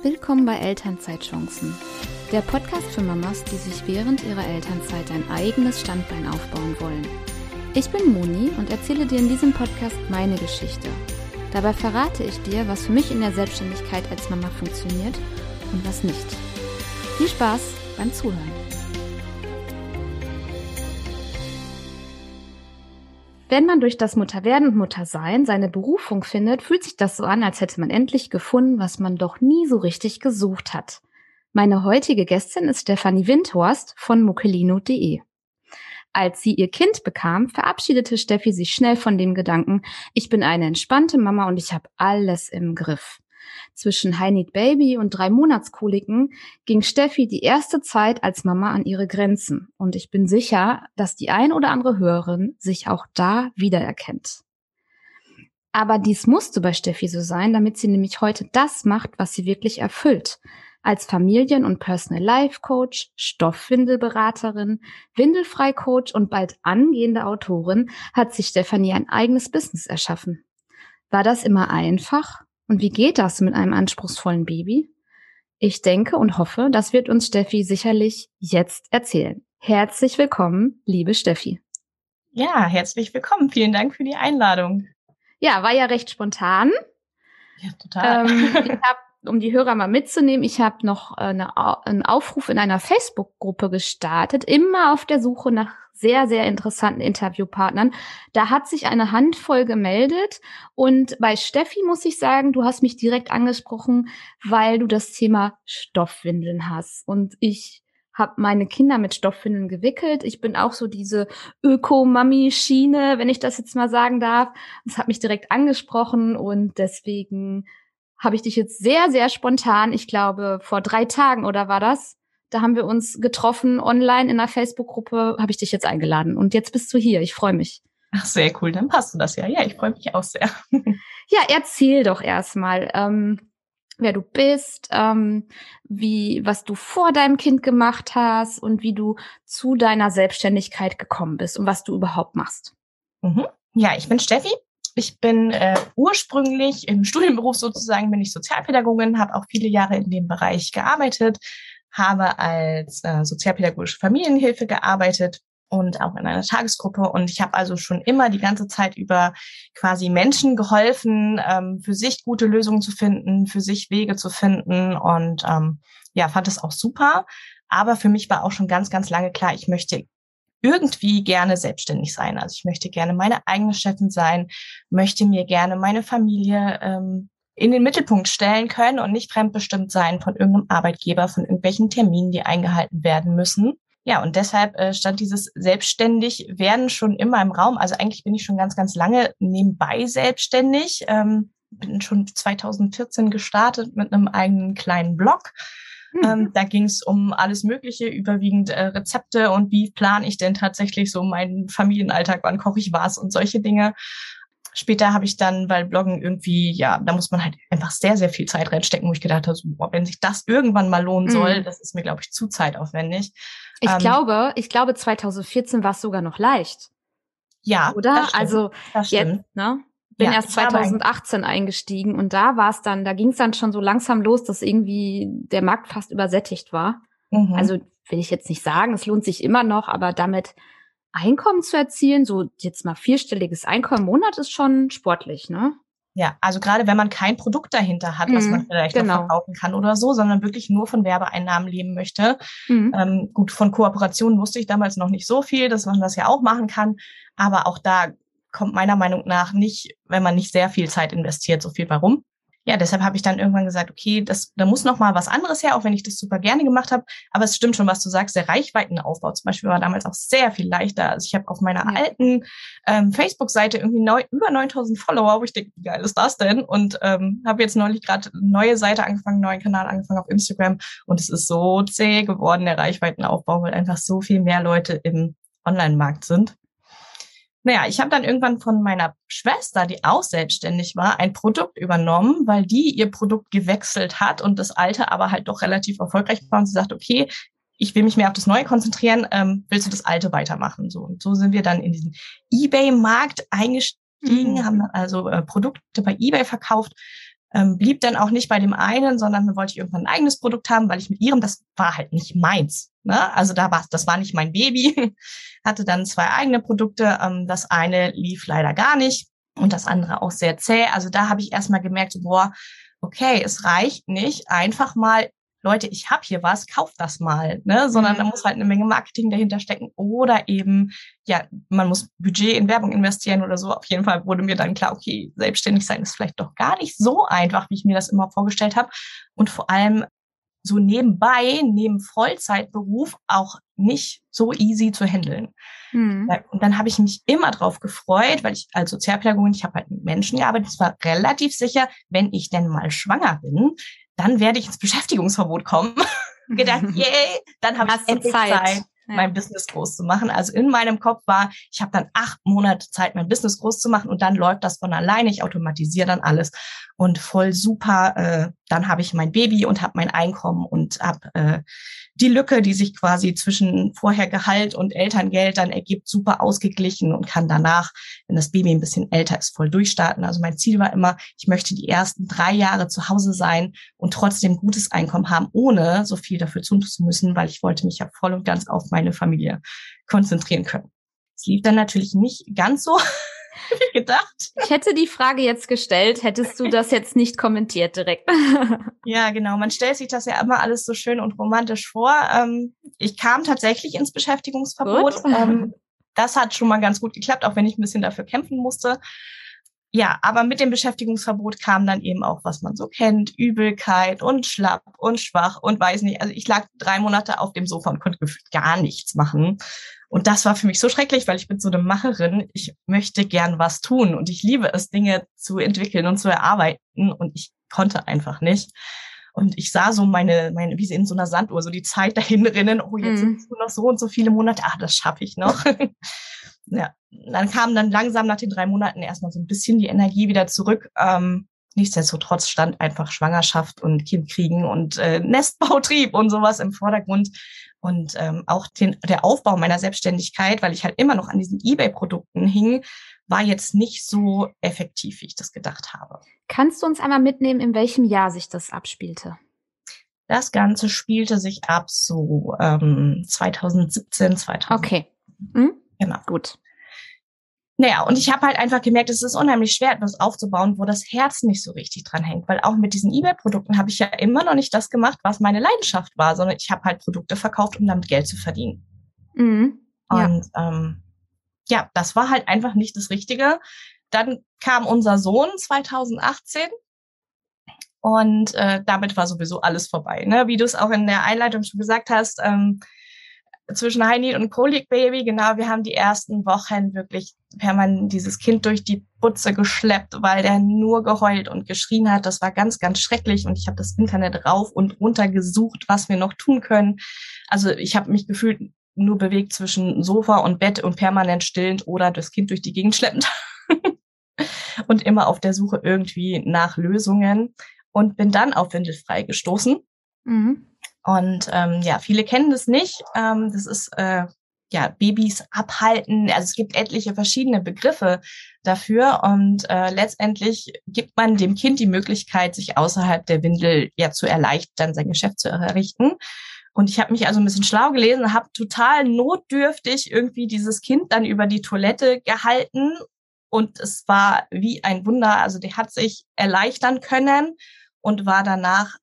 Willkommen bei Elternzeitchancen, der Podcast für Mamas, die sich während ihrer Elternzeit ein eigenes Standbein aufbauen wollen. Ich bin Moni und erzähle dir in diesem Podcast meine Geschichte. Dabei verrate ich dir, was für mich in der Selbstständigkeit als Mama funktioniert und was nicht. Viel Spaß beim Zuhören. Wenn man durch das Mutterwerden und Muttersein seine Berufung findet, fühlt sich das so an, als hätte man endlich gefunden, was man doch nie so richtig gesucht hat. Meine heutige Gästin ist Stefanie Windhorst von muckelino.de. Als sie ihr Kind bekam, verabschiedete Steffi sich schnell von dem Gedanken, ich bin eine entspannte Mama und ich habe alles im Griff. Zwischen High Need Baby und drei Monatskoliken ging Steffi die erste Zeit als Mama an ihre Grenzen. Und ich bin sicher, dass die ein oder andere Hörerin sich auch da wiedererkennt. Aber dies musste bei Steffi so sein, damit sie nämlich heute das macht, was sie wirklich erfüllt. Als Familien- und Personal Life Coach, Stoffwindelberaterin, Windelfrei-Coach und bald angehende Autorin hat sich Stefanie ein eigenes Business erschaffen. War das immer einfach? Und wie geht das mit einem anspruchsvollen Baby? Ich denke und hoffe, das wird uns Steffi sicherlich jetzt erzählen. Herzlich willkommen, liebe Steffi. Ja, herzlich willkommen. Vielen Dank für die Einladung. Ja, war ja recht spontan. Ja, total. Ähm, ich habe, um die Hörer mal mitzunehmen, ich habe noch eine, einen Aufruf in einer Facebook-Gruppe gestartet, immer auf der Suche nach sehr, sehr interessanten Interviewpartnern. Da hat sich eine Handvoll gemeldet und bei Steffi muss ich sagen, du hast mich direkt angesprochen, weil du das Thema Stoffwindeln hast und ich habe meine Kinder mit Stoffwindeln gewickelt. Ich bin auch so diese Öko-Mami-Schiene, wenn ich das jetzt mal sagen darf. Das hat mich direkt angesprochen und deswegen habe ich dich jetzt sehr, sehr spontan, ich glaube vor drei Tagen oder war das, da haben wir uns getroffen online in einer Facebook-Gruppe, habe ich dich jetzt eingeladen. Und jetzt bist du hier. Ich freue mich. Ach, sehr cool. Dann passt du das ja. Ja, ich freue mich auch sehr. ja, erzähl doch erstmal, ähm, wer du bist, ähm, wie, was du vor deinem Kind gemacht hast und wie du zu deiner Selbstständigkeit gekommen bist und was du überhaupt machst. Mhm. Ja, ich bin Steffi. Ich bin äh, ursprünglich im Studienberuf sozusagen, bin ich Sozialpädagogin, habe auch viele Jahre in dem Bereich gearbeitet, habe als äh, sozialpädagogische Familienhilfe gearbeitet und auch in einer Tagesgruppe. Und ich habe also schon immer die ganze Zeit über quasi Menschen geholfen, ähm, für sich gute Lösungen zu finden, für sich Wege zu finden und ähm, ja, fand es auch super. Aber für mich war auch schon ganz, ganz lange klar, ich möchte irgendwie gerne selbstständig sein. Also ich möchte gerne meine eigene Chefin sein, möchte mir gerne meine Familie ähm, in den Mittelpunkt stellen können und nicht fremdbestimmt sein von irgendeinem Arbeitgeber, von irgendwelchen Terminen, die eingehalten werden müssen. Ja, und deshalb äh, stand dieses selbstständig werden schon immer im Raum. Also eigentlich bin ich schon ganz, ganz lange nebenbei selbstständig. Ähm, bin schon 2014 gestartet mit einem eigenen kleinen Blog. Mhm. Ähm, da ging es um alles Mögliche, überwiegend äh, Rezepte und wie plane ich denn tatsächlich so meinen Familienalltag, wann koche ich was und solche Dinge. Später habe ich dann, weil Bloggen irgendwie, ja, da muss man halt einfach sehr, sehr viel Zeit reinstecken, wo ich gedacht habe, so, boah, wenn sich das irgendwann mal lohnen soll, mhm. das ist mir, glaube ich, zu zeitaufwendig. Ich ähm, glaube, ich glaube, 2014 war es sogar noch leicht. Ja. Oder? also jetzt, ne? Bin ja, erst 2018 eingestiegen und da war es dann, da ging es dann schon so langsam los, dass irgendwie der Markt fast übersättigt war. Mhm. Also will ich jetzt nicht sagen, es lohnt sich immer noch, aber damit Einkommen zu erzielen, so jetzt mal vierstelliges Einkommen im Monat ist schon sportlich, ne? Ja, also gerade wenn man kein Produkt dahinter hat, was mhm, man vielleicht genau. noch verkaufen kann oder so, sondern wirklich nur von Werbeeinnahmen leben möchte. Mhm. Ähm, gut, von Kooperationen wusste ich damals noch nicht so viel, dass man das ja auch machen kann. Aber auch da kommt meiner Meinung nach nicht, wenn man nicht sehr viel Zeit investiert, so viel warum ja, deshalb habe ich dann irgendwann gesagt, okay, das, da muss noch mal was anderes her, auch wenn ich das super gerne gemacht habe. Aber es stimmt schon, was du sagst, der Reichweitenaufbau zum Beispiel war damals auch sehr viel leichter. Also ich habe auf meiner ja. alten ähm, Facebook-Seite irgendwie neu, über 9000 Follower, wo ich denke, wie geil ist das denn? Und ähm, habe jetzt neulich gerade eine neue Seite angefangen, neuen Kanal angefangen auf Instagram. Und es ist so zäh geworden, der Reichweitenaufbau, weil einfach so viel mehr Leute im Online-Markt sind. Naja, ich habe dann irgendwann von meiner Schwester, die auch selbstständig war, ein Produkt übernommen, weil die ihr Produkt gewechselt hat und das alte aber halt doch relativ erfolgreich war und sie sagt, okay, ich will mich mehr auf das Neue konzentrieren, ähm, willst du das Alte weitermachen? So und so sind wir dann in diesen eBay-Markt eingestiegen, mhm. haben also äh, Produkte bei eBay verkauft Ähm, blieb dann auch nicht bei dem einen, sondern dann wollte ich irgendwann ein eigenes Produkt haben, weil ich mit ihrem, das war halt nicht meins. Ne? Also da war das war nicht mein Baby. Hatte dann zwei eigene Produkte. Ähm, das eine lief leider gar nicht und das andere auch sehr zäh. Also da habe ich erstmal gemerkt, boah, okay, es reicht nicht, einfach mal Leute, ich habe hier was, kauft das mal, ne? Sondern da mhm. muss halt eine Menge Marketing dahinter stecken oder eben, ja, man muss Budget in Werbung investieren oder so. Auf jeden Fall wurde mir dann klar, okay, selbstständig sein ist vielleicht doch gar nicht so einfach, wie ich mir das immer vorgestellt habe. Und vor allem so nebenbei, neben Vollzeitberuf, auch nicht so easy zu handeln. Mhm. Und dann habe ich mich immer drauf gefreut, weil ich als Sozialpädagogin, ich habe halt mit Menschen gearbeitet, es war relativ sicher, wenn ich denn mal schwanger bin, dann werde ich ins Beschäftigungsverbot kommen. Gedacht, yay, dann habe ich endlich Zeit. Zeit ja. mein Business groß zu machen. Also in meinem Kopf war, ich habe dann acht Monate Zeit, mein Business groß zu machen und dann läuft das von alleine. Ich automatisiere dann alles und voll super. Äh, dann habe ich mein Baby und habe mein Einkommen und habe äh, die Lücke, die sich quasi zwischen vorher Gehalt und Elterngeld dann ergibt, super ausgeglichen und kann danach, wenn das Baby ein bisschen älter ist, voll durchstarten. Also mein Ziel war immer, ich möchte die ersten drei Jahre zu Hause sein und trotzdem gutes Einkommen haben, ohne so viel dafür tun zu müssen, weil ich wollte mich ja voll und ganz auf meine Familie konzentrieren können. Es lief dann natürlich nicht ganz so gedacht. Ich hätte die Frage jetzt gestellt, hättest du das jetzt nicht kommentiert direkt. ja, genau. Man stellt sich das ja immer alles so schön und romantisch vor. Ähm, ich kam tatsächlich ins Beschäftigungsverbot. Ähm, das hat schon mal ganz gut geklappt, auch wenn ich ein bisschen dafür kämpfen musste. Ja, aber mit dem Beschäftigungsverbot kam dann eben auch, was man so kennt, Übelkeit und schlapp und schwach und weiß nicht. Also ich lag drei Monate auf dem Sofa und konnte gefühlt gar nichts machen. Und das war für mich so schrecklich, weil ich bin so eine Macherin. Ich möchte gern was tun und ich liebe es, Dinge zu entwickeln und zu erarbeiten und ich konnte einfach nicht. Und ich sah so meine, meine, wie sie in so einer Sanduhr, so die Zeit dahin rinnen. Oh, jetzt mhm. sind es nur noch so und so viele Monate. Ah, das schaffe ich noch. ja, dann kam dann langsam nach den drei Monaten erstmal so ein bisschen die Energie wieder zurück. Ähm, nichtsdestotrotz stand einfach Schwangerschaft und Kind kriegen und äh, Nestbautrieb und sowas im Vordergrund. Und ähm, auch den, der Aufbau meiner Selbstständigkeit, weil ich halt immer noch an diesen eBay-Produkten hing, war jetzt nicht so effektiv, wie ich das gedacht habe. Kannst du uns einmal mitnehmen, in welchem Jahr sich das abspielte? Das Ganze spielte sich ab so ähm, 2017, 2000. Okay. Hm? Genau. Gut. Naja, und ich habe halt einfach gemerkt, es ist unheimlich schwer, etwas aufzubauen, wo das Herz nicht so richtig dran hängt. Weil auch mit diesen eBay-Produkten habe ich ja immer noch nicht das gemacht, was meine Leidenschaft war, sondern ich habe halt Produkte verkauft, um damit Geld zu verdienen. Mhm. Ja. Und ähm, ja, das war halt einfach nicht das Richtige. Dann kam unser Sohn 2018 und äh, damit war sowieso alles vorbei. Ne? Wie du es auch in der Einleitung schon gesagt hast, ähm, zwischen Heini und Kolik Baby, genau, wir haben die ersten Wochen wirklich permanent dieses Kind durch die Butze geschleppt, weil der nur geheult und geschrien hat. Das war ganz, ganz schrecklich und ich habe das Internet rauf und runter gesucht, was wir noch tun können. Also ich habe mich gefühlt nur bewegt zwischen Sofa und Bett und permanent stillend oder das Kind durch die Gegend schleppend. und immer auf der Suche irgendwie nach Lösungen und bin dann auf Windelfrei gestoßen. Mhm. Und ähm, ja, viele kennen das nicht. Ähm, das ist äh, ja Babys abhalten. Also es gibt etliche verschiedene Begriffe dafür und äh, letztendlich gibt man dem Kind die Möglichkeit, sich außerhalb der Windel ja zu erleichtern, sein Geschäft zu errichten. Und ich habe mich also ein bisschen schlau gelesen, habe total notdürftig irgendwie dieses Kind dann über die Toilette gehalten und es war wie ein Wunder. Also der hat sich erleichtern können und war danach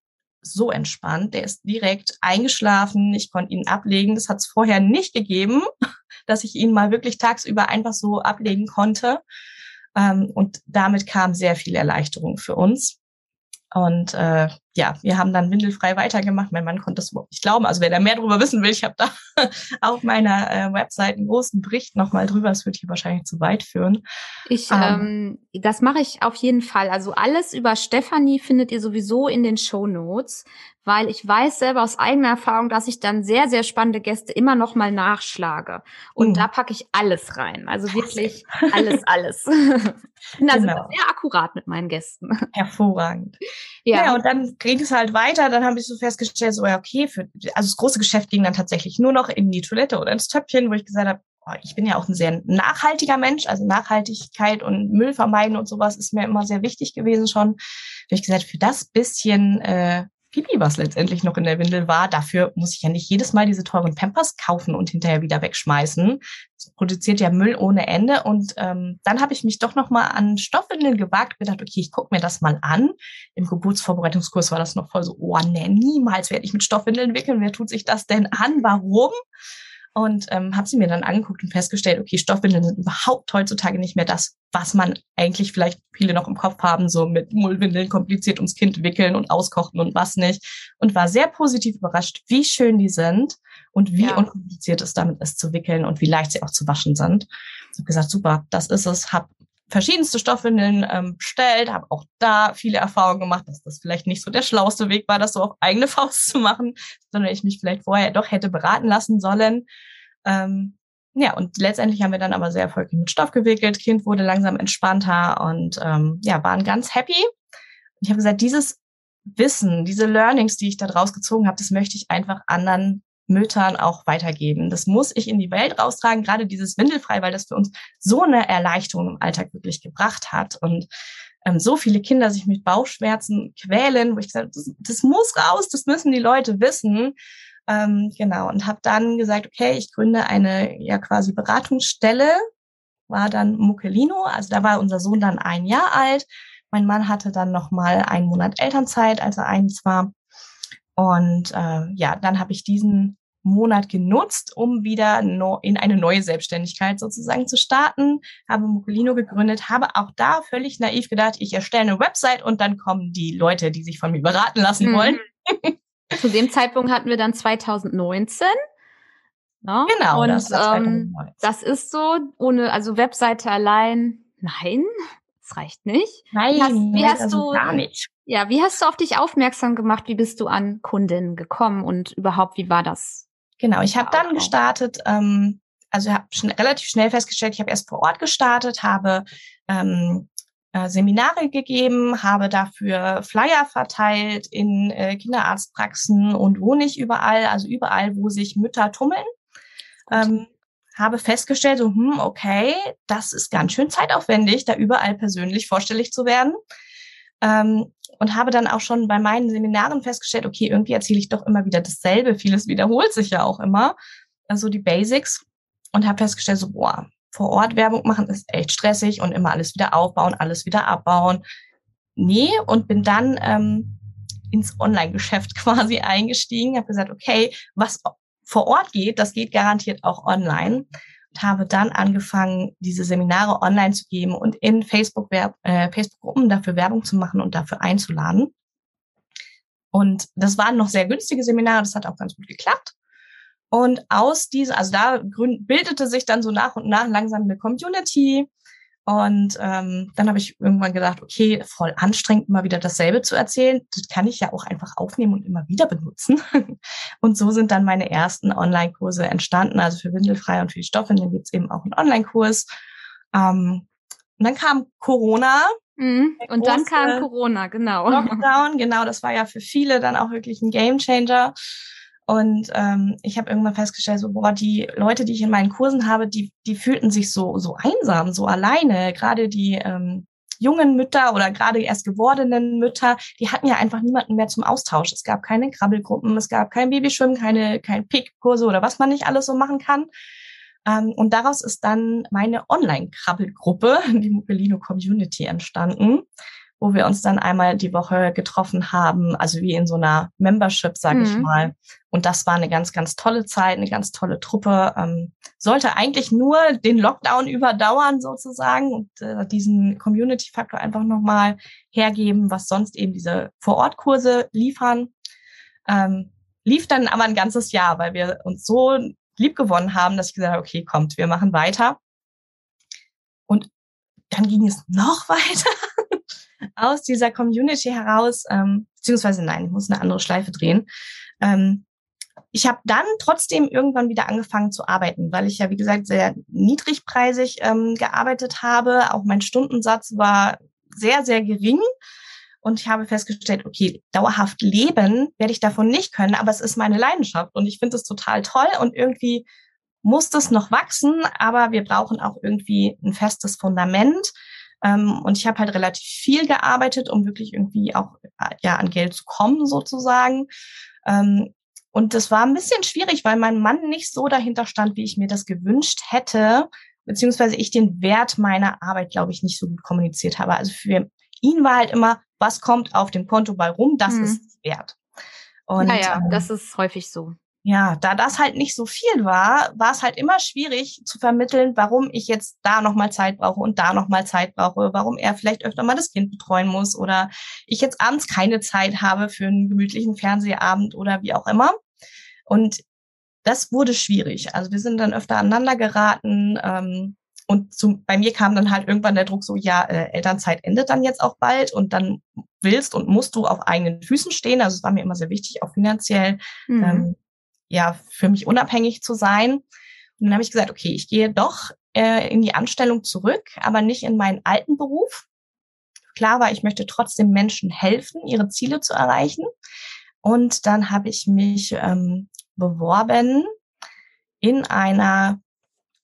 so entspannt. Der ist direkt eingeschlafen. Ich konnte ihn ablegen. Das hat es vorher nicht gegeben, dass ich ihn mal wirklich tagsüber einfach so ablegen konnte. Ähm, und damit kam sehr viel Erleichterung für uns. Und äh, ja, wir haben dann windelfrei weitergemacht. Mein Mann konnte das überhaupt nicht glauben. Also wer da mehr drüber wissen will, ich habe da auf meiner äh, Website einen großen Bericht nochmal drüber. Das würde hier wahrscheinlich zu weit führen. Ich, ähm, ähm, das mache ich auf jeden Fall. Also alles über Stefanie findet ihr sowieso in den Show Notes weil ich weiß selber aus eigener Erfahrung, dass ich dann sehr, sehr spannende Gäste immer noch mal nachschlage. Und mhm. da packe ich alles rein. Also wirklich alles, alles. Bin also genau. sehr akkurat mit meinen Gästen. Hervorragend. Ja. ja, und dann ging es halt weiter. Dann habe ich so festgestellt, so ja, okay, für, also das große Geschäft ging dann tatsächlich nur noch in die Toilette oder ins Töpfchen, wo ich gesagt habe, oh, ich bin ja auch ein sehr nachhaltiger Mensch, also Nachhaltigkeit und Müll vermeiden und sowas ist mir immer sehr wichtig gewesen schon. Habe ich gesagt, für das bisschen äh, Pipi, was letztendlich noch in der Windel war. Dafür muss ich ja nicht jedes Mal diese teuren Pampers kaufen und hinterher wieder wegschmeißen. Das produziert ja Müll ohne Ende. Und ähm, dann habe ich mich doch noch mal an Stoffwindeln gewagt, gedacht, okay, ich gucke mir das mal an. Im Geburtsvorbereitungskurs war das noch voll so, oh nee, niemals werde ich mit Stoffwindeln wickeln. Wer tut sich das denn an? Warum? Und ähm, habe sie mir dann angeguckt und festgestellt, okay, Stoffwindeln sind überhaupt heutzutage nicht mehr das, was man eigentlich vielleicht viele noch im Kopf haben, so mit Mullwindeln kompliziert ums Kind wickeln und auskochen und was nicht. Und war sehr positiv überrascht, wie schön die sind und wie ja. unkompliziert es damit ist zu wickeln und wie leicht sie auch zu waschen sind. Ich habe gesagt, super, das ist es, habe verschiedenste Stoffwindeln ähm, bestellt, habe auch da viele Erfahrungen gemacht, dass das vielleicht nicht so der schlauste Weg war, das so auf eigene Faust zu machen, sondern ich mich vielleicht vorher doch hätte beraten lassen sollen. Ähm, ja, und letztendlich haben wir dann aber sehr erfolgreich mit Stoff gewickelt. Kind wurde langsam entspannter und ähm, ja, waren ganz happy. Ich habe gesagt, dieses Wissen, diese Learnings, die ich da draus gezogen habe, das möchte ich einfach anderen Müttern auch weitergeben. Das muss ich in die Welt raustragen, gerade dieses Windelfrei, weil das für uns so eine Erleichterung im Alltag wirklich gebracht hat und ähm, so viele Kinder sich mit Bauchschmerzen quälen, wo ich gesagt das, das muss raus, das müssen die Leute wissen. Ähm, genau, und habe dann gesagt, okay, ich gründe eine ja quasi Beratungsstelle, war dann Muckelino, also da war unser Sohn dann ein Jahr alt. Mein Mann hatte dann noch mal einen Monat Elternzeit, als er eins war. Und äh, ja, dann habe ich diesen Monat genutzt, um wieder no in eine neue Selbstständigkeit sozusagen zu starten, habe Mucolino gegründet, habe auch da völlig naiv gedacht, ich erstelle eine Website und dann kommen die Leute, die sich von mir beraten lassen mhm. wollen. Zu dem Zeitpunkt hatten wir dann 2019. Ja, ne? genau, und das, ähm, das ist so, ohne, also Webseite allein, nein, das reicht nicht. Nein, hast, wie hast also du, gar nicht. Ja, wie hast du auf dich aufmerksam gemacht? Wie bist du an Kundinnen gekommen und überhaupt, wie war das? Genau, ich habe dann gestartet, ähm, also habe schn relativ schnell festgestellt, ich habe erst vor Ort gestartet, habe ähm, äh, Seminare gegeben, habe dafür Flyer verteilt in äh, Kinderarztpraxen und wo nicht überall, also überall, wo sich Mütter tummeln. Ähm, habe festgestellt, so, hm, okay, das ist ganz schön zeitaufwendig, da überall persönlich vorstellig zu werden. Ähm, und habe dann auch schon bei meinen Seminaren festgestellt, okay, irgendwie erzähle ich doch immer wieder dasselbe. Vieles wiederholt sich ja auch immer. Also die Basics. Und habe festgestellt, so, boah, vor Ort Werbung machen ist echt stressig und immer alles wieder aufbauen, alles wieder abbauen. Nee, und bin dann ähm, ins Online-Geschäft quasi eingestiegen, habe gesagt, okay, was vor Ort geht, das geht garantiert auch online habe dann angefangen, diese Seminare online zu geben und in Facebook äh, Facebook-Gruppen dafür Werbung zu machen und dafür einzuladen. Und das waren noch sehr günstige Seminare, das hat auch ganz gut geklappt. Und aus dieser, also da bildete sich dann so nach und nach langsam eine Community. Und ähm, dann habe ich irgendwann gedacht, okay, voll anstrengend, immer wieder dasselbe zu erzählen. Das kann ich ja auch einfach aufnehmen und immer wieder benutzen. und so sind dann meine ersten Online-Kurse entstanden. Also für Windelfrei und für die Stoffe. Dann gibt's eben auch einen Online-Kurs. Ähm, und dann kam Corona. Mhm. Und dann kam Corona, genau. Lockdown, genau. Das war ja für viele dann auch wirklich ein Gamechanger. Und ähm, ich habe irgendwann festgestellt, so, boah, die Leute, die ich in meinen Kursen habe, die, die fühlten sich so, so einsam, so alleine. Gerade die ähm, jungen Mütter oder gerade erst gewordenen Mütter, die hatten ja einfach niemanden mehr zum Austausch. Es gab keine Krabbelgruppen, es gab kein Babyschwimmen, keine, kein Pickkurse oder was man nicht alles so machen kann. Ähm, und daraus ist dann meine Online-Krabbelgruppe, die Mobilino Community, entstanden wo wir uns dann einmal die Woche getroffen haben, also wie in so einer Membership, sage mhm. ich mal. Und das war eine ganz, ganz tolle Zeit, eine ganz tolle Truppe. Ähm, sollte eigentlich nur den Lockdown überdauern sozusagen und äh, diesen Community-Faktor einfach nochmal hergeben, was sonst eben diese Vor-Ort-Kurse liefern. Ähm, lief dann aber ein ganzes Jahr, weil wir uns so lieb gewonnen haben, dass ich gesagt habe, okay, kommt, wir machen weiter. Und dann ging es noch weiter aus dieser Community heraus, ähm, beziehungsweise nein, ich muss eine andere Schleife drehen. Ähm, ich habe dann trotzdem irgendwann wieder angefangen zu arbeiten, weil ich ja, wie gesagt, sehr niedrigpreisig ähm, gearbeitet habe. Auch mein Stundensatz war sehr, sehr gering. Und ich habe festgestellt, okay, dauerhaft leben werde ich davon nicht können, aber es ist meine Leidenschaft und ich finde es total toll und irgendwie muss das noch wachsen, aber wir brauchen auch irgendwie ein festes Fundament. Ähm, und ich habe halt relativ viel gearbeitet, um wirklich irgendwie auch ja an Geld zu kommen sozusagen. Ähm, und das war ein bisschen schwierig, weil mein Mann nicht so dahinter stand, wie ich mir das gewünscht hätte, beziehungsweise ich den Wert meiner Arbeit, glaube ich, nicht so gut kommuniziert habe. Also für ihn war halt immer, was kommt auf dem Konto bei rum, das hm. ist wert. Und, naja, ähm, das ist häufig so ja, da das halt nicht so viel war, war es halt immer schwierig zu vermitteln, warum ich jetzt da nochmal Zeit brauche und da nochmal Zeit brauche, warum er vielleicht öfter mal das Kind betreuen muss oder ich jetzt abends keine Zeit habe für einen gemütlichen Fernsehabend oder wie auch immer. Und das wurde schwierig. Also wir sind dann öfter aneinander geraten. Ähm, und zu, bei mir kam dann halt irgendwann der Druck so, ja, äh, Elternzeit endet dann jetzt auch bald und dann willst und musst du auf eigenen Füßen stehen. Also es war mir immer sehr wichtig, auch finanziell. Mhm. Ähm, ja, für mich unabhängig zu sein. Und dann habe ich gesagt, okay, ich gehe doch äh, in die Anstellung zurück, aber nicht in meinen alten Beruf. Klar war, ich möchte trotzdem Menschen helfen, ihre Ziele zu erreichen. Und dann habe ich mich ähm, beworben in einer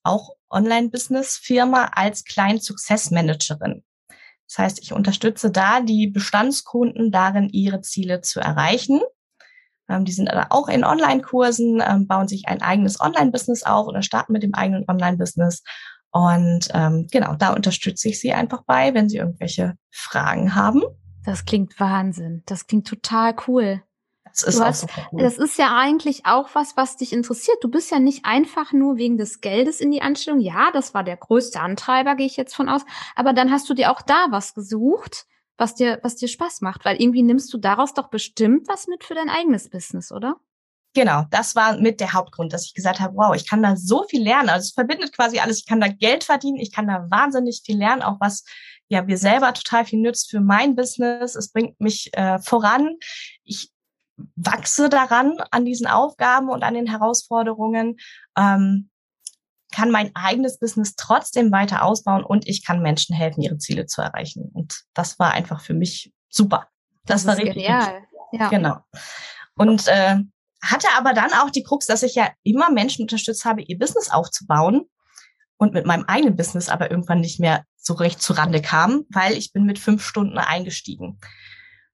auch Online-Business-Firma als Client-Success-Managerin. Das heißt, ich unterstütze da die Bestandskunden darin, ihre Ziele zu erreichen. Ähm, die sind auch in Online-Kursen, ähm, bauen sich ein eigenes Online-Business auf oder starten mit dem eigenen Online-Business. Und ähm, genau, da unterstütze ich sie einfach bei, wenn sie irgendwelche Fragen haben. Das klingt Wahnsinn. Das klingt total cool. Das ist, hast, cool. das ist ja eigentlich auch was, was dich interessiert. Du bist ja nicht einfach nur wegen des Geldes in die Anstellung. Ja, das war der größte Antreiber, gehe ich jetzt von aus. Aber dann hast du dir auch da was gesucht, was dir, was dir Spaß macht, weil irgendwie nimmst du daraus doch bestimmt was mit für dein eigenes Business, oder? Genau, das war mit der Hauptgrund, dass ich gesagt habe, wow, ich kann da so viel lernen. Also es verbindet quasi alles. Ich kann da Geld verdienen, ich kann da wahnsinnig viel lernen, auch was ja mir selber total viel nützt für mein Business. Es bringt mich äh, voran. Ich wachse daran an diesen Aufgaben und an den Herausforderungen. Ähm, kann mein eigenes Business trotzdem weiter ausbauen und ich kann Menschen helfen, ihre Ziele zu erreichen. Und das war einfach für mich super. Das, das war richtig. Genial. Ja. Genau. Und äh, hatte aber dann auch die Krux, dass ich ja immer Menschen unterstützt habe, ihr Business aufzubauen und mit meinem eigenen Business aber irgendwann nicht mehr so recht zu Rande kam, weil ich bin mit fünf Stunden eingestiegen.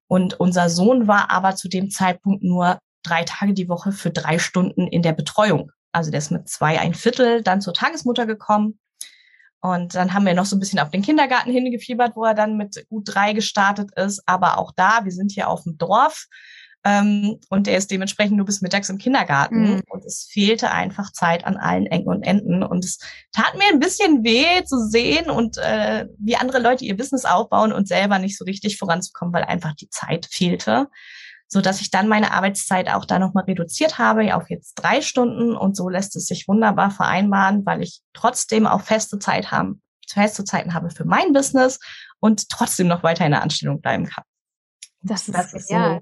Und unser Sohn war aber zu dem Zeitpunkt nur drei Tage die Woche für drei Stunden in der Betreuung. Also der ist mit zwei ein Viertel dann zur Tagesmutter gekommen. Und dann haben wir noch so ein bisschen auf den Kindergarten hingefiebert, wo er dann mit gut drei gestartet ist. Aber auch da, wir sind hier auf dem Dorf ähm, und der ist dementsprechend nur bis mittags im Kindergarten. Mhm. Und es fehlte einfach Zeit an allen Ecken und Enden. Und es tat mir ein bisschen weh zu sehen und äh, wie andere Leute ihr Business aufbauen und selber nicht so richtig voranzukommen, weil einfach die Zeit fehlte so dass ich dann meine Arbeitszeit auch da nochmal reduziert habe auf jetzt drei Stunden und so lässt es sich wunderbar vereinbaren, weil ich trotzdem auch feste Zeit haben, feste Zeiten habe für mein Business und trotzdem noch weiter in der Anstellung bleiben kann. Das ist, das ist so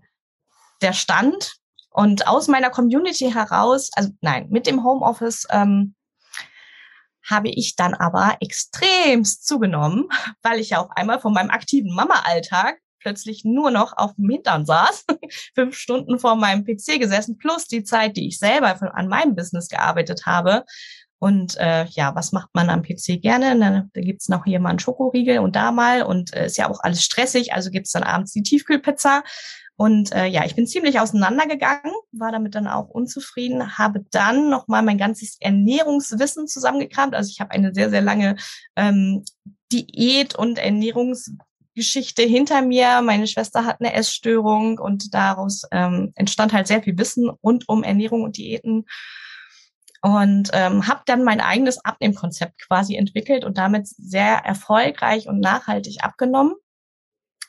der Stand. Und aus meiner Community heraus, also nein, mit dem Homeoffice ähm, habe ich dann aber extremst zugenommen, weil ich ja auf einmal von meinem aktiven Mama-Alltag plötzlich nur noch auf dem Hintern saß, fünf Stunden vor meinem PC gesessen, plus die Zeit, die ich selber von, an meinem Business gearbeitet habe. Und äh, ja, was macht man am PC gerne? Da, da gibt's noch hier mal einen Schokoriegel und da mal und äh, ist ja auch alles stressig, also gibt's dann abends die Tiefkühlpizza. Und äh, ja, ich bin ziemlich auseinandergegangen, war damit dann auch unzufrieden, habe dann nochmal mein ganzes Ernährungswissen zusammengekramt. Also ich habe eine sehr, sehr lange ähm, Diät- und Ernährungs Geschichte hinter mir. Meine Schwester hat eine Essstörung und daraus ähm, entstand halt sehr viel Wissen rund um Ernährung und Diäten. Und ähm, habe dann mein eigenes Abnehmkonzept quasi entwickelt und damit sehr erfolgreich und nachhaltig abgenommen.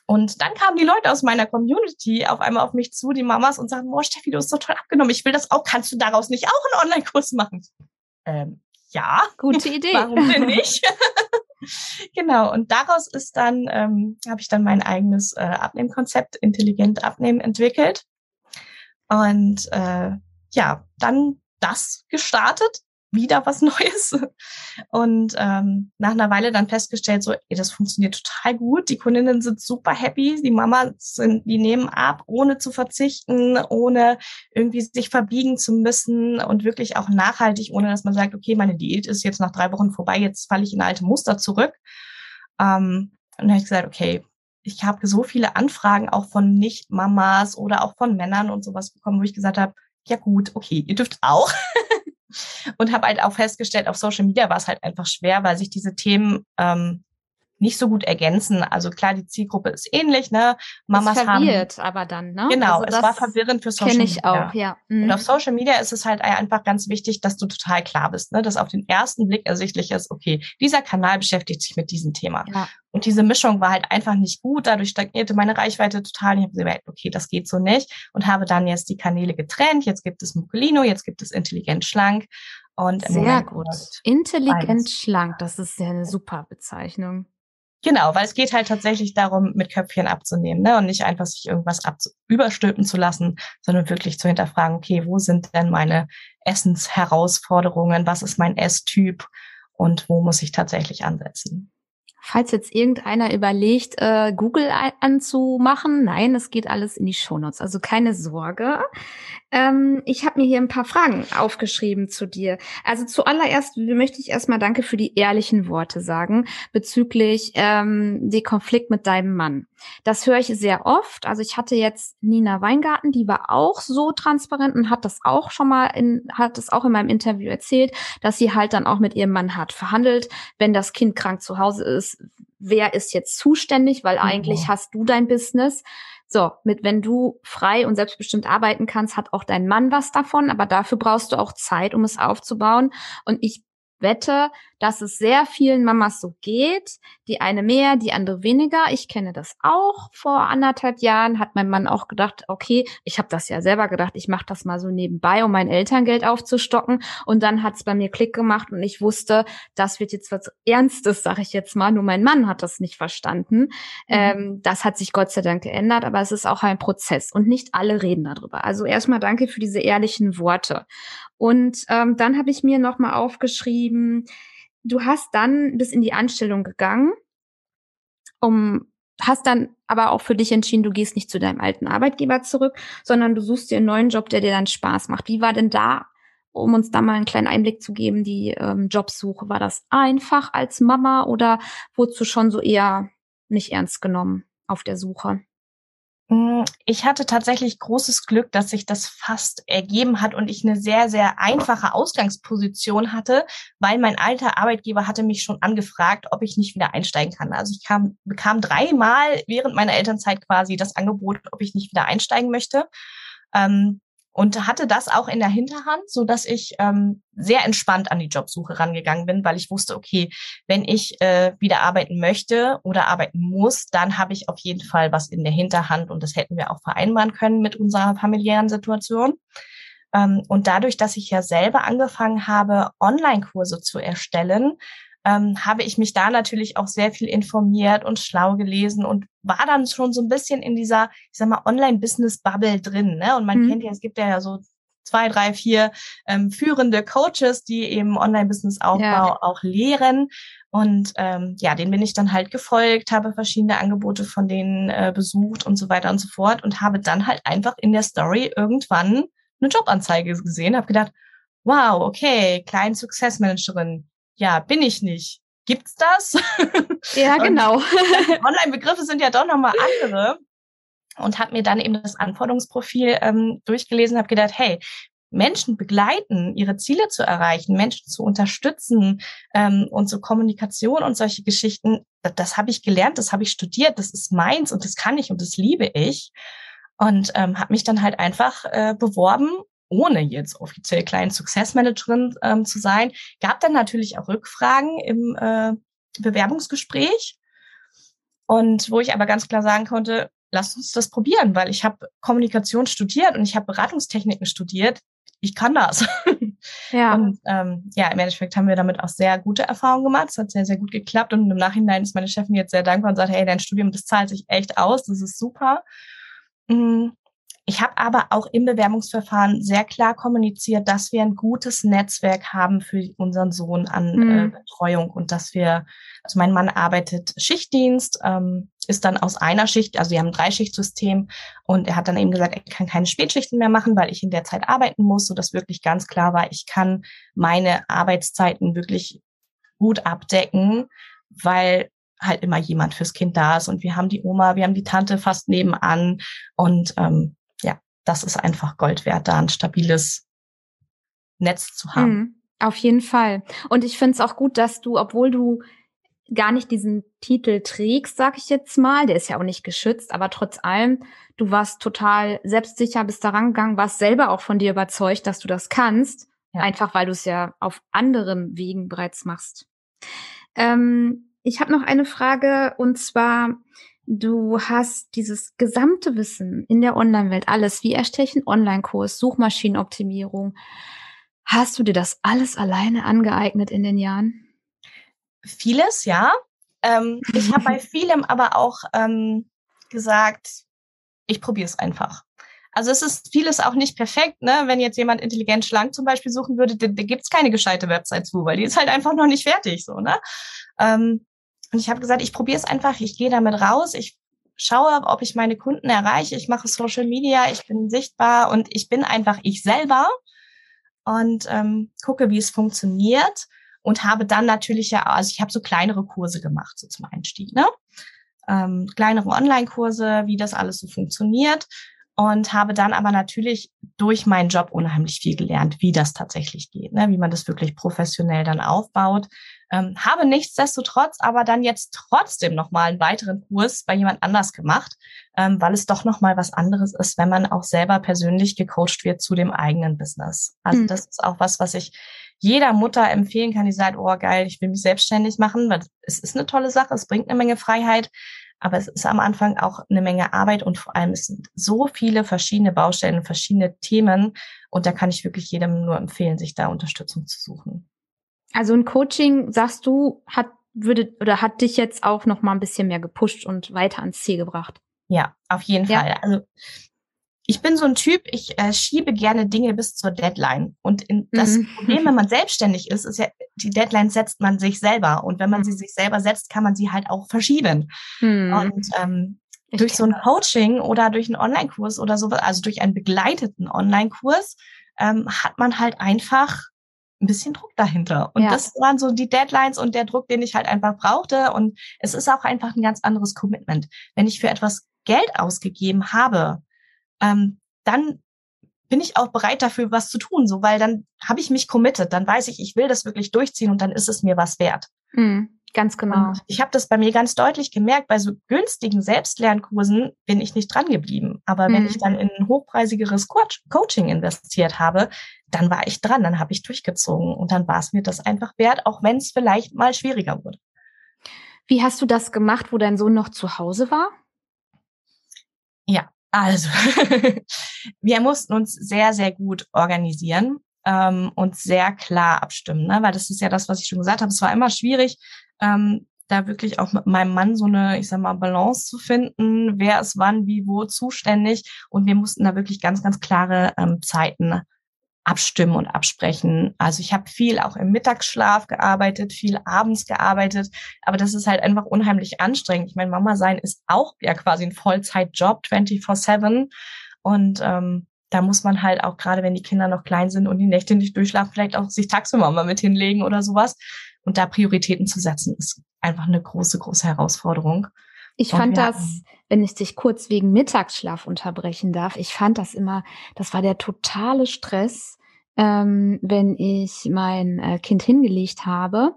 Und dann kamen die Leute aus meiner Community auf einmal auf mich zu, die Mamas, und sagten, boah, Steffi, du hast so toll abgenommen. Ich will das auch. Kannst du daraus nicht auch einen Online-Kurs machen? Ähm, ja. Gute Idee. Warum denn nicht? genau, und daraus ist dann, ähm, habe ich dann mein eigenes äh, Abnehmkonzept, intelligent abnehmen, entwickelt. Und äh, ja, dann das gestartet wieder was Neues. Und ähm, nach einer Weile dann festgestellt, so, ey, das funktioniert total gut. Die Kundinnen sind super happy. Die Mama sind, die nehmen ab, ohne zu verzichten, ohne irgendwie sich verbiegen zu müssen und wirklich auch nachhaltig, ohne dass man sagt, okay, meine Diät ist jetzt nach drei Wochen vorbei, jetzt falle ich in alte Muster zurück. Ähm, und dann habe ich gesagt, okay, ich habe so viele Anfragen auch von Nicht-Mamas oder auch von Männern und sowas bekommen, wo ich gesagt habe, ja gut, okay, ihr dürft auch. und habe halt auch festgestellt, auf Social Media war es halt einfach schwer, weil sich diese Themen ähm, nicht so gut ergänzen. Also klar, die Zielgruppe ist ähnlich, ne? Mamas verwirrt haben, aber dann, ne? Genau, also es war verwirrend für Social Media. Kenne ich auch, ja. Mhm. Und auf Social Media ist es halt einfach ganz wichtig, dass du total klar bist, ne? Dass auf den ersten Blick ersichtlich ist, okay, dieser Kanal beschäftigt sich mit diesem Thema. Ja. Und diese Mischung war halt einfach nicht gut. Dadurch stagnierte meine Reichweite total. Ich habe gesagt, okay, das geht so nicht. Und habe dann jetzt die Kanäle getrennt. Jetzt gibt es Mucolino, jetzt gibt es Intelligent Schlank. Und Sehr Moment gut. Intelligent eins. schlank, das ist ja eine super Bezeichnung. Genau, weil es geht halt tatsächlich darum, mit Köpfchen abzunehmen ne? und nicht einfach sich irgendwas überstülpen zu lassen, sondern wirklich zu hinterfragen, okay, wo sind denn meine Essensherausforderungen, was ist mein Esstyp und wo muss ich tatsächlich ansetzen. Falls jetzt irgendeiner überlegt, äh, Google anzumachen, nein, es geht alles in die Shownotes, also keine Sorge. Ähm, ich habe mir hier ein paar Fragen aufgeschrieben zu dir. Also zuallererst möchte ich erstmal Danke für die ehrlichen Worte sagen bezüglich ähm, die Konflikt mit deinem Mann. Das höre ich sehr oft. Also ich hatte jetzt Nina Weingarten, die war auch so transparent und hat das auch schon mal in, hat es auch in meinem Interview erzählt, dass sie halt dann auch mit ihrem Mann hat verhandelt, wenn das Kind krank zu Hause ist, wer ist jetzt zuständig, weil eigentlich mhm. hast du dein Business. So, mit wenn du frei und selbstbestimmt arbeiten kannst, hat auch dein Mann was davon, aber dafür brauchst du auch Zeit, um es aufzubauen. Und ich wette, dass es sehr vielen Mamas so geht. Die eine mehr, die andere weniger. Ich kenne das auch. Vor anderthalb Jahren hat mein Mann auch gedacht, okay, ich habe das ja selber gedacht, ich mache das mal so nebenbei, um mein Elterngeld aufzustocken. Und dann hat es bei mir Klick gemacht und ich wusste, das wird jetzt was Ernstes, sage ich jetzt mal. Nur mein Mann hat das nicht verstanden. Mhm. Ähm, das hat sich Gott sei Dank geändert, aber es ist auch ein Prozess und nicht alle reden darüber. Also erstmal danke für diese ehrlichen Worte. Und ähm, dann habe ich mir noch mal aufgeschrieben, du hast dann bis in die Anstellung gegangen, um hast dann aber auch für dich entschieden, du gehst nicht zu deinem alten Arbeitgeber zurück, sondern du suchst dir einen neuen Job, der dir dann Spaß macht. Wie war denn da, um uns da mal einen kleinen Einblick zu geben, die ähm, Jobsuche? War das einfach als Mama oder wurdest du schon so eher nicht ernst genommen auf der Suche? Hm, ich hatte tatsächlich großes Glück, dass sich das fast ergeben hat und ich eine sehr, sehr einfache Ausgangsposition hatte, weil mein alter Arbeitgeber hatte mich schon angefragt, ob ich nicht wieder einsteigen kann. Also ich kam, bekam dreimal während meiner Elternzeit quasi das Angebot, ob ich nicht wieder einsteigen möchte. Ähm, und hatte das auch in der Hinterhand, so dass ich ähm, sehr entspannt an die Jobsuche rangegangen bin, weil ich wusste, okay, wenn ich äh, wieder arbeiten möchte oder arbeiten muss, dann habe ich auf jeden Fall was in der Hinterhand und das hätten wir auch vereinbaren können mit unserer familiären Situation. Ähm, und dadurch, dass ich ja selber angefangen habe, Online-Kurse zu erstellen, ähm, habe ich mich da natürlich auch sehr viel informiert und schlau gelesen und war dann schon so ein bisschen in dieser, ich sag mal, Online-Business-Bubble drin. Ne? Und man mhm. kennt ja, es gibt ja so zwei, drei, vier ähm, führende Coaches, die eben Online-Business-Aufbau ja. auch lehren. Und ähm, ja, denen bin ich dann halt gefolgt, habe verschiedene Angebote von denen äh, besucht und so weiter und so fort und habe dann halt einfach in der Story irgendwann eine Jobanzeige gesehen, habe gedacht, wow, okay, Client Success Managerin, ja, bin ich nicht. Gibt's das? Ja, genau. Online-Begriffe sind ja doch nochmal andere. Und habe mir dann eben das Anforderungsprofil ähm, durchgelesen, habe gedacht, hey, Menschen begleiten, ihre Ziele zu erreichen, Menschen zu unterstützen ähm, und so Kommunikation und solche Geschichten, das, das habe ich gelernt, das habe ich studiert, das ist meins und das kann ich und das liebe ich. Und ähm, habe mich dann halt einfach äh, beworben ohne jetzt offiziell Client Success Managerin ähm, zu sein, gab dann natürlich auch Rückfragen im äh, Bewerbungsgespräch. Und wo ich aber ganz klar sagen konnte, lasst uns das probieren, weil ich habe Kommunikation studiert und ich habe Beratungstechniken studiert. Ich kann das. Ja. Und ähm, ja, im Endeffekt haben wir damit auch sehr gute Erfahrungen gemacht. Es hat sehr, sehr gut geklappt. Und im Nachhinein ist meine Chefin jetzt sehr dankbar und sagt, hey, dein Studium, das zahlt sich echt aus, das ist super. Mhm ich habe aber auch im Bewerbungsverfahren sehr klar kommuniziert, dass wir ein gutes Netzwerk haben für unseren Sohn an mhm. äh, Betreuung und dass wir, also mein Mann arbeitet Schichtdienst, ähm, ist dann aus einer Schicht, also wir haben ein Dreischichtsystem und er hat dann eben gesagt, er kann keine Spätschichten mehr machen, weil ich in der Zeit arbeiten muss, so dass wirklich ganz klar war, ich kann meine Arbeitszeiten wirklich gut abdecken, weil halt immer jemand fürs Kind da ist und wir haben die Oma, wir haben die Tante fast nebenan und ähm, das ist einfach Gold wert, da ein stabiles Netz zu haben. Mhm, auf jeden Fall. Und ich finde es auch gut, dass du, obwohl du gar nicht diesen Titel trägst, sag ich jetzt mal, der ist ja auch nicht geschützt, aber trotz allem, du warst total selbstsicher, bist da rangegangen, warst selber auch von dir überzeugt, dass du das kannst, ja. einfach weil du es ja auf anderen Wegen bereits machst. Ähm, ich habe noch eine Frage und zwar, Du hast dieses gesamte Wissen in der Online-Welt, alles, wie erstelle ich einen Online-Kurs, Suchmaschinenoptimierung. Hast du dir das alles alleine angeeignet in den Jahren? Vieles, ja. Ähm, ich habe bei vielem aber auch ähm, gesagt, ich probiere es einfach. Also es ist vieles auch nicht perfekt, ne? Wenn jetzt jemand intelligent schlank zum Beispiel suchen würde, da, da gibt es keine gescheite Website zu, weil die ist halt einfach noch nicht fertig, so, ne? Ähm, und ich habe gesagt, ich probiere es einfach, ich gehe damit raus, ich schaue, ob ich meine Kunden erreiche, ich mache Social Media, ich bin sichtbar und ich bin einfach ich selber und ähm, gucke, wie es funktioniert und habe dann natürlich ja, also ich habe so kleinere Kurse gemacht, so zum Einstieg, ne? Ähm, kleinere Online-Kurse, wie das alles so funktioniert und habe dann aber natürlich durch meinen Job unheimlich viel gelernt, wie das tatsächlich geht, ne? wie man das wirklich professionell dann aufbaut ähm, habe nichtsdestotrotz aber dann jetzt trotzdem nochmal einen weiteren Kurs bei jemand anders gemacht, ähm, weil es doch nochmal was anderes ist, wenn man auch selber persönlich gecoacht wird zu dem eigenen Business. Also mhm. das ist auch was, was ich jeder Mutter empfehlen kann, die sagt, oh geil, ich will mich selbstständig machen, weil es ist eine tolle Sache, es bringt eine Menge Freiheit, aber es ist am Anfang auch eine Menge Arbeit und vor allem es sind so viele verschiedene Baustellen, verschiedene Themen und da kann ich wirklich jedem nur empfehlen, sich da Unterstützung zu suchen. Also ein Coaching, sagst du, hat würde oder hat dich jetzt auch noch mal ein bisschen mehr gepusht und weiter ans Ziel gebracht? Ja, auf jeden ja. Fall. Also ich bin so ein Typ, ich äh, schiebe gerne Dinge bis zur Deadline. Und in, das mhm. Problem, wenn man selbstständig ist, ist ja, die Deadline setzt man sich selber. Und wenn man mhm. sie sich selber setzt, kann man sie halt auch verschieben. Mhm. Und ähm, durch so ein Coaching oder durch einen Online-Kurs oder sowas, also durch einen begleiteten Online-Kurs, ähm, hat man halt einfach ein bisschen Druck dahinter. Und ja. das waren so die Deadlines und der Druck, den ich halt einfach brauchte. Und es ist auch einfach ein ganz anderes Commitment. Wenn ich für etwas Geld ausgegeben habe, ähm, dann bin ich auch bereit dafür, was zu tun, so weil dann habe ich mich committed, dann weiß ich, ich will das wirklich durchziehen und dann ist es mir was wert. Mhm. Ganz genau. Und ich habe das bei mir ganz deutlich gemerkt, bei so günstigen Selbstlernkursen bin ich nicht dran geblieben. Aber mhm. wenn ich dann in ein hochpreisigeres Co Coaching investiert habe, dann war ich dran, dann habe ich durchgezogen und dann war es mir das einfach wert, auch wenn es vielleicht mal schwieriger wurde. Wie hast du das gemacht, wo dein Sohn noch zu Hause war? Ja, also wir mussten uns sehr, sehr gut organisieren ähm, und sehr klar abstimmen, ne? weil das ist ja das, was ich schon gesagt habe. Es war immer schwierig, ähm, da wirklich auch mit meinem Mann so eine, ich sag mal, Balance zu finden, wer ist wann, wie, wo zuständig. Und wir mussten da wirklich ganz, ganz klare ähm, Zeiten abstimmen und absprechen. Also ich habe viel auch im Mittagsschlaf gearbeitet, viel abends gearbeitet, aber das ist halt einfach unheimlich anstrengend. Ich meine, Mama sein ist auch ja quasi ein Vollzeitjob, 24/7 und ähm, da muss man halt auch gerade, wenn die Kinder noch klein sind und die Nächte nicht durchschlafen, vielleicht auch sich tagsüber mal mit hinlegen oder sowas. Und da Prioritäten zu setzen, ist einfach eine große, große Herausforderung. Ich fand das, wenn ich dich kurz wegen Mittagsschlaf unterbrechen darf, ich fand das immer, das war der totale Stress, ähm, wenn ich mein äh, Kind hingelegt habe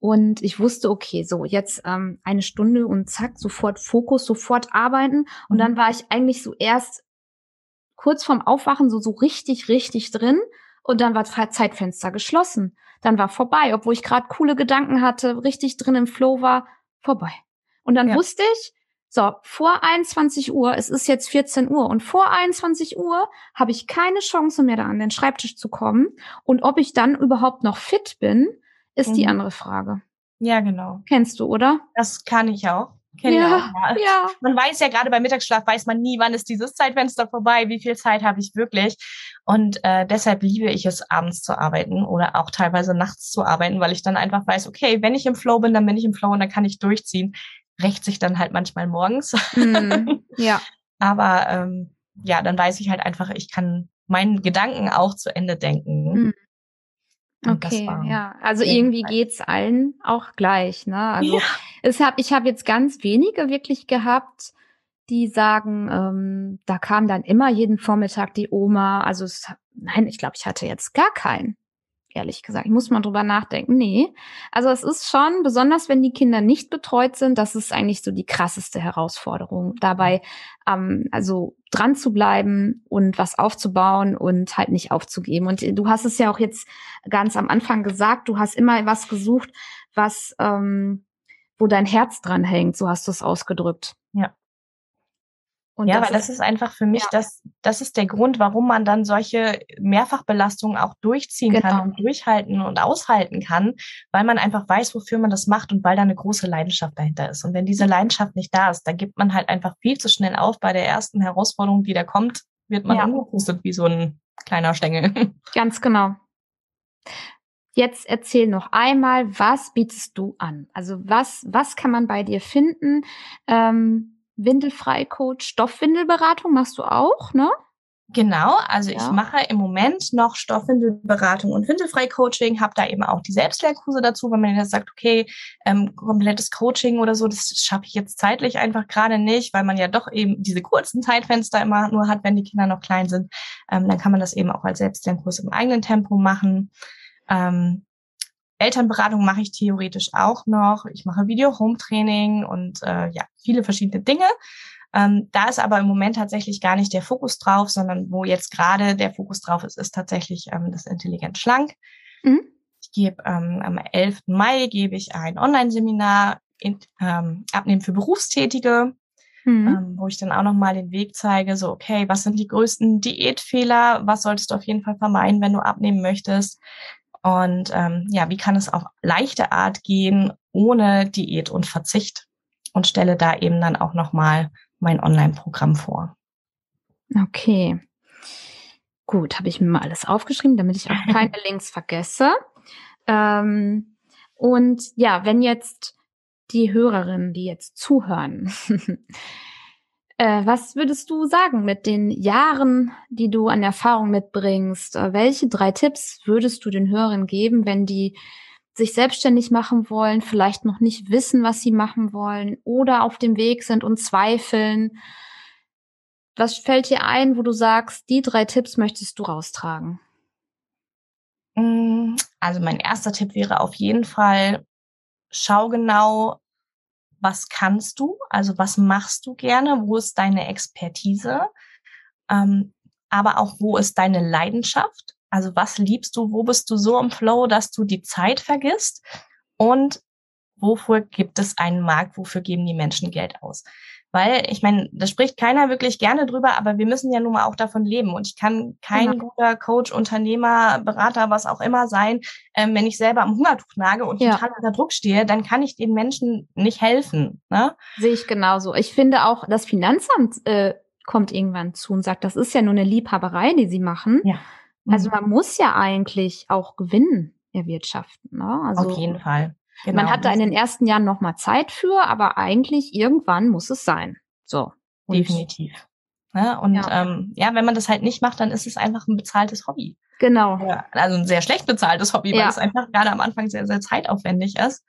und ich wusste, okay, so jetzt ähm, eine Stunde und zack, sofort Fokus, sofort arbeiten. Und dann mhm. war ich eigentlich so erst kurz vorm Aufwachen so, so richtig, richtig drin. Und dann war das Zeitfenster geschlossen. Dann war vorbei, obwohl ich gerade coole Gedanken hatte, richtig drin im Flow war, vorbei. Und dann ja. wusste ich, so, vor 21 Uhr, es ist jetzt 14 Uhr und vor 21 Uhr habe ich keine Chance mehr da an den Schreibtisch zu kommen. Und ob ich dann überhaupt noch fit bin, ist mhm. die andere Frage. Ja, genau. Kennst du, oder? Das kann ich auch. Genau. Ja, Ja. ja. Man weiß ja gerade beim Mittagsschlaf weiß man nie, wann ist dieses Zeitfenster vorbei, wie viel Zeit habe ich wirklich. Und äh, deshalb liebe ich es, abends zu arbeiten oder auch teilweise nachts zu arbeiten, weil ich dann einfach weiß, okay, wenn ich im Flow bin, dann bin ich im Flow und dann kann ich durchziehen. Rächt sich dann halt manchmal morgens. Hm, ja. Aber ähm, ja, dann weiß ich halt einfach, ich kann meinen Gedanken auch zu Ende denken. Und das Okay, war ja. Also irgendwie geht's allen auch gleich, ne? Also Ja. es hab, ich habe jetzt ganz wenige wirklich gehabt, die sagen, ähm, da kam dann immer jeden Vormittag die Oma. Also es, nein, ich glaube, ich hatte jetzt gar keinen. Ehrlich gesagt, ich muss mal drüber nachdenken. Nee. Also es ist schon, besonders wenn die Kinder nicht betreut sind, das ist eigentlich so die krasseste Herausforderung, dabei ähm, also dran zu bleiben und was aufzubauen und halt nicht aufzugeben. Und du hast es ja auch jetzt ganz am Anfang gesagt, du hast immer was gesucht, was, ähm, wo dein Herz dran hängt, so hast du es ausgedrückt. Ja. Und ja, weil das ist einfach für mich, ja. das, das ist der Grund, warum man dann solche Mehrfachbelastungen auch durchziehen Genau. kann und durchhalten und aushalten kann, weil man einfach weiß, wofür man das macht und weil da eine große Leidenschaft dahinter ist. Und wenn diese Leidenschaft nicht da ist, dann gibt man halt einfach viel zu schnell auf. Bei der ersten Herausforderung, die da kommt, wird man Ja. umgepustet wie so ein kleiner Stängel. Ganz genau. Jetzt erzähl noch einmal, was bietest du an? Also was, was kann man bei dir finden? Ähm, Windelfrei-Coach, Stoffwindelberatung machst du auch, ne? Genau, also ich Ja. mache im Moment noch Stoffwindelberatung und Windelfrei-Coaching, habe da eben auch die Selbstlehrkurse dazu, wenn man jetzt sagt, okay, ähm, komplettes Coaching oder so, das schaffe ich jetzt zeitlich einfach gerade nicht, weil man ja doch eben diese kurzen Zeitfenster immer nur hat, wenn die Kinder noch klein sind. Ähm, dann kann man das eben auch als Selbstlernkurs im eigenen Tempo machen. Ähm, Elternberatung mache ich theoretisch auch noch. Ich mache Video-Home-Training und äh, ja, viele verschiedene Dinge. Ähm, da ist aber im Moment tatsächlich gar nicht der Fokus drauf, sondern wo jetzt gerade der Fokus drauf ist, ist tatsächlich ähm, das Intelligent Schlank. Mhm. Ich gebe ähm, am 11. Mai gebe ich ein Online-Seminar in, ähm, Abnehmen für Berufstätige, Mhm. ähm, wo ich dann auch nochmal den Weg zeige, so, okay, was sind die größten Diätfehler? Was solltest du auf jeden Fall vermeiden, wenn du abnehmen möchtest? Und ähm, ja, wie kann es auf leichte Art gehen, ohne Diät und Verzicht? Und stelle da eben dann auch nochmal mein Online-Programm vor. Okay. Gut, habe ich mir mal alles aufgeschrieben, damit ich auch keine Links vergesse. Ähm, und ja, wenn jetzt die Hörerinnen, die jetzt zuhören, äh, was würdest du sagen mit den Jahren, die du an Erfahrung mitbringst? Äh, welche drei Tipps würdest du den Hörern geben, wenn die sich selbstständig machen wollen, vielleicht noch nicht wissen, was sie machen wollen oder auf dem Weg sind und zweifeln? Was fällt dir ein, wo du sagst, die drei Tipps möchtest du raustragen? Mm, Also mein erster Tipp wäre auf jeden Fall, schau genau, was kannst du, also was machst du gerne, wo ist deine Expertise, ähm, aber auch wo ist deine Leidenschaft, also was liebst du, wo bist du so im Flow, dass du die Zeit vergisst und wofür gibt es einen Markt, wofür geben die Menschen Geld aus. Weil, ich meine, da spricht keiner wirklich gerne drüber, aber wir müssen ja nun mal auch davon leben. Und ich kann kein Genau. guter Coach, Unternehmer, Berater, was auch immer sein, ähm, wenn ich selber am Hungertuch nage und Ja. total unter Druck stehe, dann kann ich den Menschen nicht helfen. Ne? Sehe ich genauso. Ich finde auch, das Finanzamt äh, kommt irgendwann zu und sagt, das ist ja nur eine Liebhaberei, die sie machen. Ja. Also man muss ja eigentlich auch Gewinn erwirtschaften. Ne? Also Auf jeden Fall. Genau. man hat da in den ersten Jahren noch mal Zeit für, aber eigentlich irgendwann muss es sein. So. Und Definitiv. Ne? Und Ja. Ähm, ja, wenn man das halt nicht macht, dann ist es einfach ein bezahltes Hobby. Genau. Ja, also ein sehr schlecht bezahltes Hobby, weil Ja. es einfach gerade am Anfang sehr, sehr zeitaufwendig ist.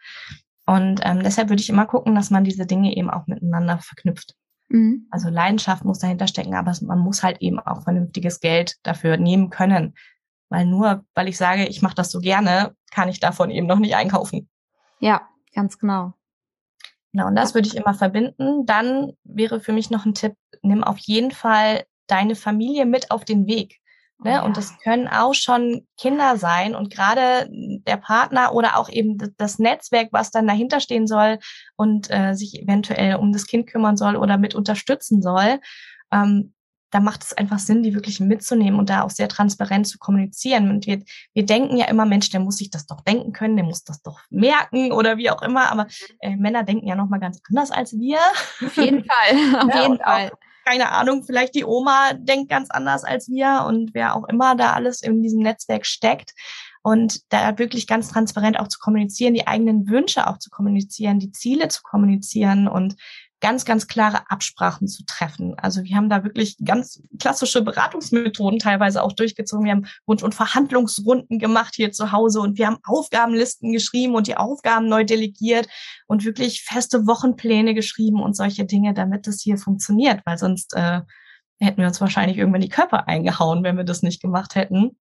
Und ähm, deshalb würde ich immer gucken, dass man diese Dinge eben auch miteinander verknüpft. Mhm. Also Leidenschaft muss dahinter stecken, aber man muss halt eben auch vernünftiges Geld dafür nehmen können. Weil nur, weil ich sage, ich mache das so gerne, kann ich davon eben noch nicht einkaufen. Ja, ganz genau. Genau, und das würde ich immer verbinden. Dann wäre für mich noch ein Tipp, nimm auf jeden Fall deine Familie mit auf den Weg. Ne? Oh ja. Und das können auch schon Kinder sein und gerade der Partner oder auch eben das Netzwerk, was dann dahinter stehen soll und äh, sich eventuell um das Kind kümmern soll oder mit unterstützen soll. Ähm, da macht es einfach Sinn, die wirklich mitzunehmen und da auch sehr transparent zu kommunizieren. Und wir, wir denken ja immer, Mensch, der muss sich das doch denken können, der muss das doch merken oder wie auch immer. Aber äh, Männer denken ja nochmal ganz anders als wir. Auf jeden Fall, auf ja, jeden Fall. Auch, keine Ahnung, vielleicht die Oma denkt ganz anders als wir und wer auch immer da alles in diesem Netzwerk steckt. Und da wirklich ganz transparent auch zu kommunizieren, die eigenen Wünsche auch zu kommunizieren, die Ziele zu kommunizieren und ganz, ganz klare Absprachen zu treffen. Also wir haben da wirklich ganz klassische Beratungsmethoden teilweise auch durchgezogen. Wir haben Wunsch- und Verhandlungsrunden gemacht hier zu Hause und wir haben Aufgabenlisten geschrieben und die Aufgaben neu delegiert und wirklich feste Wochenpläne geschrieben und solche Dinge, damit das hier funktioniert, weil sonst äh, hätten wir uns wahrscheinlich irgendwann die Köpfe eingehauen, wenn wir das nicht gemacht hätten.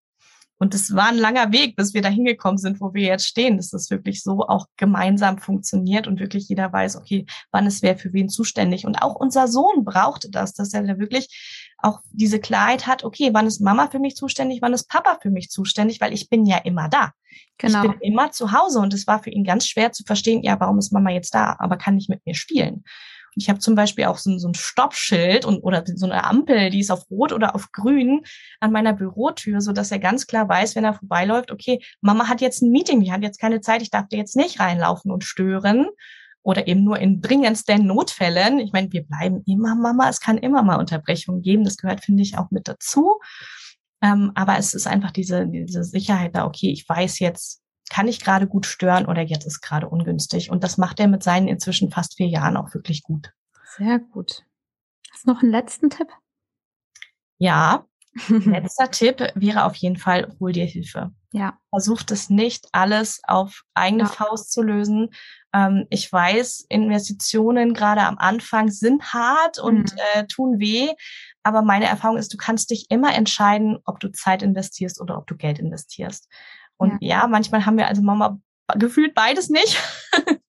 Und es war ein langer Weg, bis wir da hingekommen sind, wo wir jetzt stehen, dass das wirklich so auch gemeinsam funktioniert und wirklich jeder weiß, okay, wann ist wer für wen zuständig. Und auch unser Sohn brauchte das, dass er da wirklich auch diese Klarheit hat, okay, wann ist Mama für mich zuständig, wann ist Papa für mich zuständig, weil ich bin ja immer da. Genau. Ich bin immer zu Hause und es war für ihn ganz schwer zu verstehen, ja, warum ist Mama jetzt da, aber kann nicht mit mir spielen. Ich habe zum Beispiel auch so, so ein Stoppschild und oder so eine Ampel, die ist auf Rot oder auf Grün an meiner Bürotür, so dass er ganz klar weiß, wenn er vorbeiläuft, okay, Mama hat jetzt ein Meeting, die hat jetzt keine Zeit, ich darf dir jetzt nicht reinlaufen und stören oder eben nur in dringendsten Notfällen. Ich meine, wir bleiben immer Mama, es kann immer mal Unterbrechungen geben, das gehört, finde ich, auch mit dazu. Ähm, aber es ist einfach diese, diese Sicherheit da, okay, ich weiß jetzt, kann ich gerade gut stören oder jetzt ist gerade ungünstig. Und das macht er mit seinen inzwischen fast vier Jahren auch wirklich gut. Sehr gut. Hast du noch einen letzten Tipp? Ja, letzter Tipp wäre auf jeden Fall, hol dir Hilfe. Ja. Versucht es nicht alles auf eigene ja. Faust zu lösen. Ähm, ich weiß, Investitionen gerade am Anfang sind hart und mhm. äh, tun weh. Aber meine Erfahrung ist, du kannst dich immer entscheiden, ob du Zeit investierst oder ob du Geld investierst. Und ja, ja manchmal haben wir also Mama gefühlt beides nicht.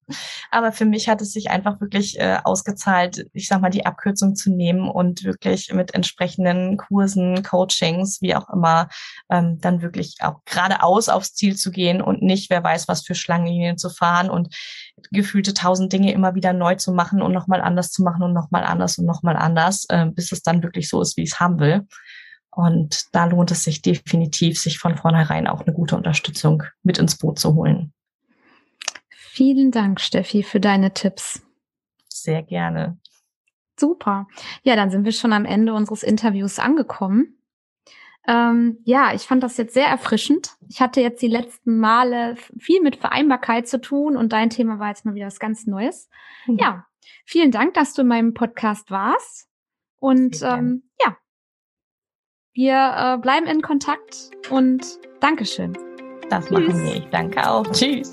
Aber für mich hat es sich einfach wirklich äh, ausgezahlt, ich sag mal, die Abkürzung zu nehmen und wirklich mit entsprechenden Kursen, Coachings, wie auch immer, ähm, dann wirklich auch geradeaus aufs Ziel zu gehen und nicht, wer weiß, was für Schlangenlinien zu fahren und gefühlte tausend Dinge immer wieder neu zu machen und nochmal anders zu machen und nochmal anders und nochmal anders, äh, bis es dann wirklich so ist, wie ich es haben will. Und da lohnt es sich definitiv, sich von vornherein auch eine gute Unterstützung mit ins Boot zu holen. Vielen Dank, Steffi, für deine Tipps. Sehr gerne. Super. Ja, dann sind wir schon am Ende unseres Interviews angekommen. Ähm, ja, ich fand das jetzt sehr erfrischend. Ich hatte jetzt die letzten Male viel mit Vereinbarkeit zu tun und dein Thema war jetzt mal wieder was ganz Neues. Mhm. Ja, vielen Dank, dass du in meinem Podcast warst. Und ähm, ja, wir äh, bleiben in Kontakt und Dankeschön. Das Tschüss. machen wir. Ich danke auch. Tschüss.